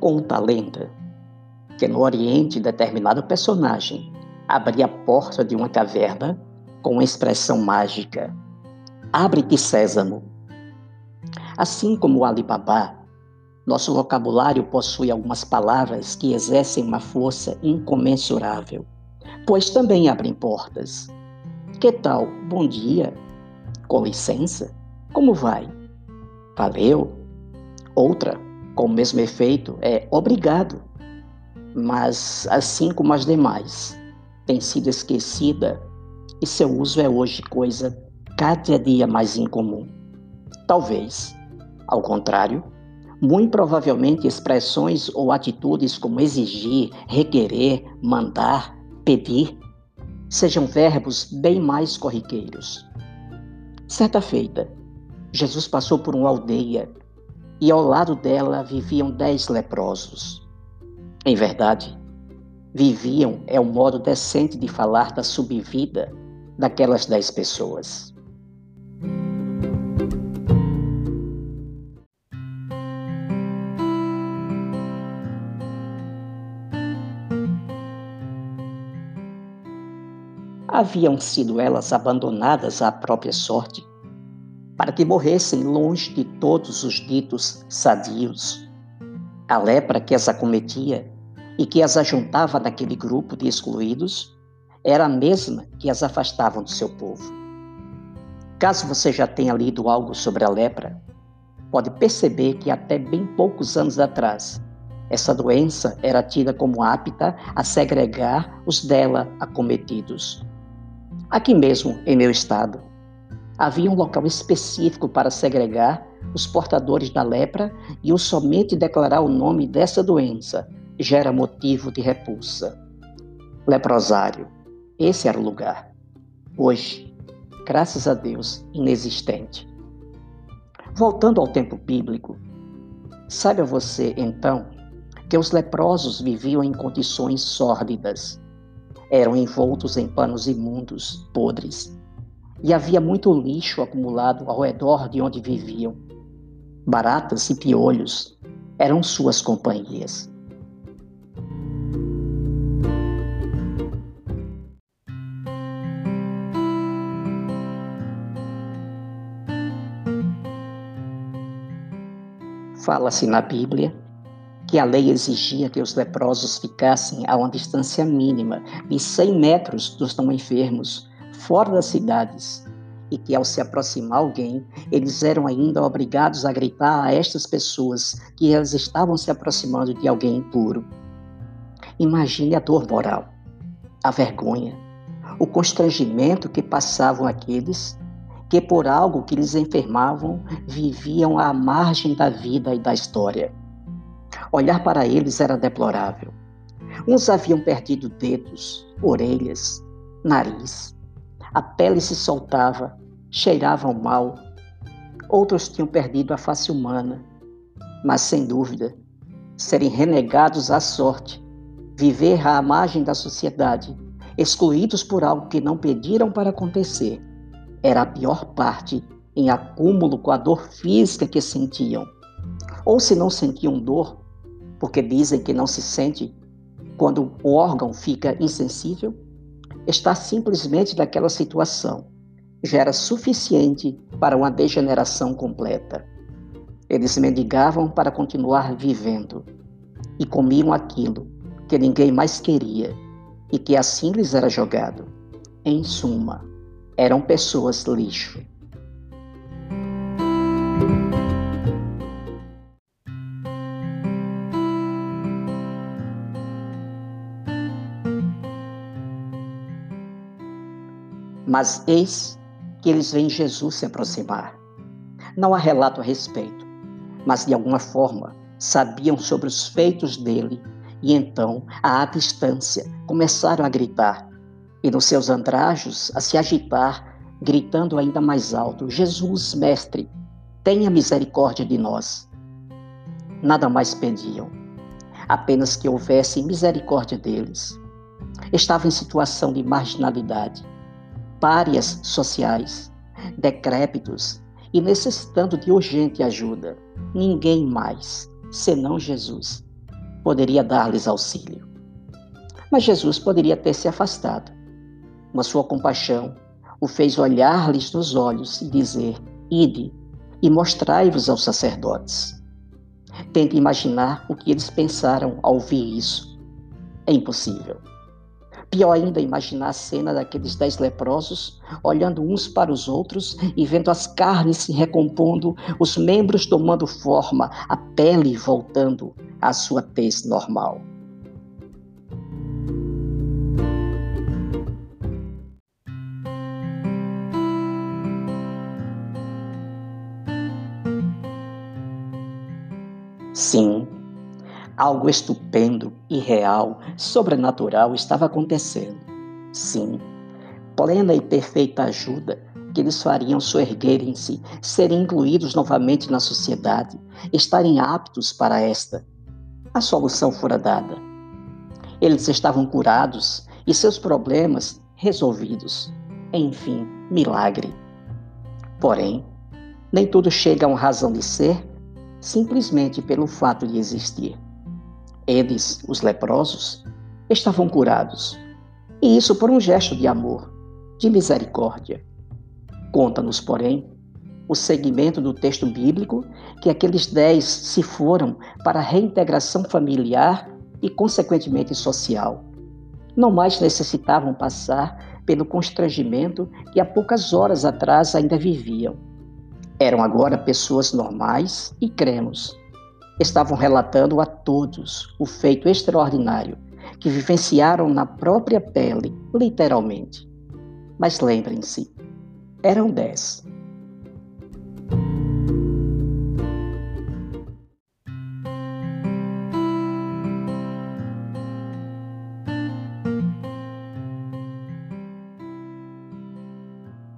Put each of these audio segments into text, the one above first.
Conta a lenda que no Oriente determinado personagem abria a porta de uma caverna com uma expressão mágica: Abre-te, Sésamo. Assim como o Alibaba, nosso vocabulário possui algumas palavras que exercem uma força incomensurável, pois também abrem portas. Que tal? Bom dia. Com licença. Como vai? Valeu. Outra, com o mesmo efeito, é obrigado. Mas, assim como as demais, tem sido esquecida e seu uso é hoje coisa cada dia mais incomum. Talvez, ao contrário, muito provavelmente expressões ou atitudes como exigir, requerer, mandar, pedir sejam verbos bem mais corriqueiros. Certa feita, Jesus passou por uma aldeia e ao lado dela viviam dez leprosos. Em verdade, viviam é um modo decente de falar da subvida daquelas dez pessoas. Haviam sido elas abandonadas à própria sorte, para que morressem longe de todos os ditos sadios. A lepra que as acometia e que as ajuntava naquele grupo de excluídos era a mesma que as afastavam do seu povo. Caso você já tenha lido algo sobre a lepra, pode perceber que até bem poucos anos atrás, essa doença era tida como apta a segregar os dela acometidos. Aqui mesmo, em meu estado, havia um local específico para segregar os portadores da lepra e o somente declarar o nome dessa doença gera motivo de repulsa. Leprosário. Esse era o lugar. Hoje, graças a Deus, inexistente. Voltando ao tempo bíblico, saiba você então que os leprosos viviam em condições sórdidas. Eram envoltos em panos imundos, podres, e havia muito lixo acumulado ao redor de onde viviam. Baratas e piolhos eram suas companhias. Fala-se na Bíblia que a lei exigia que os leprosos ficassem a uma distância mínima de 100 metros dos não enfermos, fora das cidades, e que ao se aproximar alguém, eles eram ainda obrigados a gritar a estas pessoas que elas estavam se aproximando de alguém impuro. Imagine a dor moral, a vergonha, o constrangimento que passavam aqueles que por algo que lhes enfermavam viviam à margem da vida e da história. Olhar para eles era deplorável. Uns haviam perdido dedos, orelhas, nariz. A pele se soltava, cheiravam mal. Outros tinham perdido a face humana. Mas, sem dúvida, serem renegados à sorte, viver à margem da sociedade, excluídos por algo que não pediram para acontecer, era a pior parte em acúmulo com a dor física que sentiam. Ou se não sentiam dor, porque dizem que não se sente quando o órgão fica insensível, está simplesmente naquela situação já era suficiente para uma degeneração completa. Eles mendigavam para continuar vivendo e comiam aquilo que ninguém mais queria e que assim lhes era jogado. Em suma, eram pessoas lixo. Mas eis que eles veem Jesus se aproximar. Não há relato a respeito, mas de alguma forma sabiam sobre os feitos dele e então, à distância, começaram a gritar e nos seus andrajos a se agitar, gritando ainda mais alto: Jesus, Mestre, tenha misericórdia de nós. Nada mais pediam, apenas que houvesse misericórdia deles. Estavam em situação de marginalidade, párias sociais, decrépitos e necessitando de urgente ajuda. Ninguém mais, senão Jesus, poderia dar-lhes auxílio. Mas Jesus poderia ter se afastado. Mas sua compaixão o fez olhar-lhes nos olhos e dizer: Ide e mostrai-vos aos sacerdotes. Tente imaginar o que eles pensaram ao ouvir isso. É impossível. Pior ainda, imaginar a cena daqueles dez leprosos olhando uns para os outros e vendo as carnes se recompondo, os membros tomando forma, a pele voltando à sua tez normal. Sim, algo estupendo, irreal, sobrenatural estava acontecendo. Sim, plena e perfeita ajuda que eles fariam soerguerem-se, serem incluídos novamente na sociedade, estarem aptos para esta. A solução fora dada. Eles estavam curados e seus problemas resolvidos. Enfim, milagre. Porém, nem tudo chega a uma razão de ser simplesmente pelo fato de existir. Eles, os leprosos, estavam curados, e isso por um gesto de amor, de misericórdia. Conta-nos, porém, o segmento do texto bíblico que aqueles dez se foram para a reintegração familiar e, consequentemente, social. Não mais necessitavam passar pelo constrangimento que há poucas horas atrás ainda viviam eram agora pessoas normais e cremos. Estavam relatando a todos o feito extraordinário que vivenciaram na própria pele, literalmente. Mas lembrem-se, eram dez.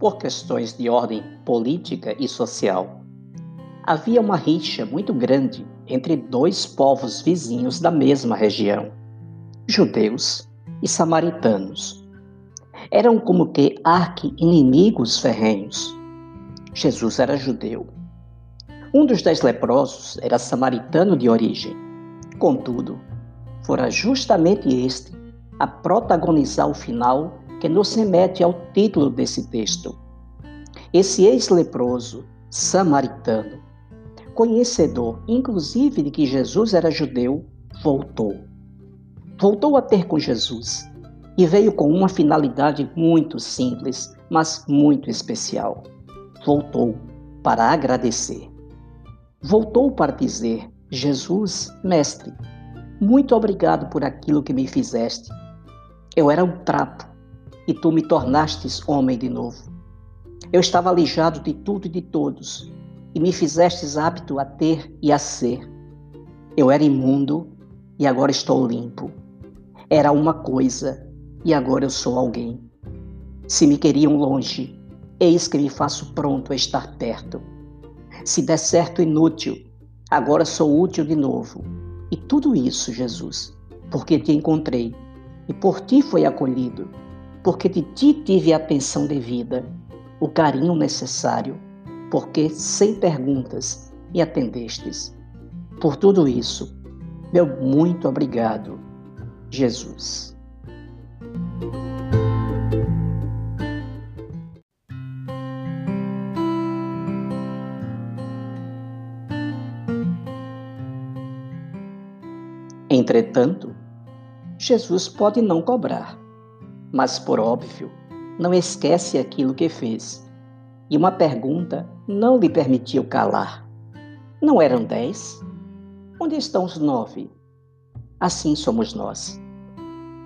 por questões de ordem política e social. Havia uma rixa muito grande entre dois povos vizinhos da mesma região, judeus e samaritanos. Eram como que arqui-inimigos ferrenhos. Jesus era judeu. Um dos dez leprosos era samaritano de origem. Contudo, fora justamente este a protagonizar o final que nos remete ao título desse texto. Esse ex-leproso, samaritano, conhecedor inclusive de que Jesus era judeu, voltou. Voltou a ter com Jesus e veio com uma finalidade muito simples, mas muito especial. Voltou para agradecer. Voltou para dizer: Jesus, mestre, muito obrigado por aquilo que me fizeste. Eu era um trapo e tu me tornastes homem de novo. Eu estava alijado de tudo e de todos, e me fizestes apto a ter e a ser. Eu era imundo e agora estou limpo. Era uma coisa e agora eu sou alguém. Se me queriam longe, eis que me faço pronto a estar perto. Se der certo inútil, agora sou útil de novo. E tudo isso, Jesus, porque te encontrei e por ti foi acolhido porque de ti tive a atenção devida, o carinho necessário, porque sem perguntas me atendestes. Por tudo isso, meu muito obrigado, Jesus. Entretanto, Jesus pode não cobrar mas por óbvio, não esquece aquilo que fez. E uma pergunta não lhe permitiu calar. Não eram dez? Onde estão os nove? Assim somos nós,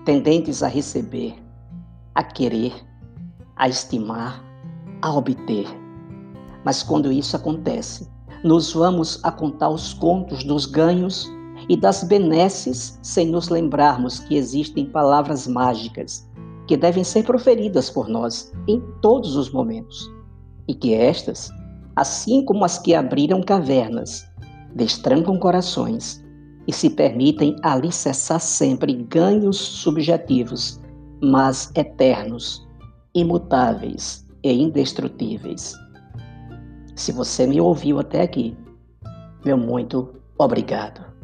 tendentes a receber, a querer, a estimar, a obter. Mas quando isso acontece, nos vamos a contar os contos dos ganhos e das benesses sem nos lembrarmos que existem palavras mágicas que devem ser proferidas por nós em todos os momentos, e que estas, assim como as que abriram cavernas, destrancam corações e se permitem alicerçar sempre ganhos subjetivos, mas eternos, imutáveis e indestrutíveis. Se você me ouviu até aqui, meu muito obrigado.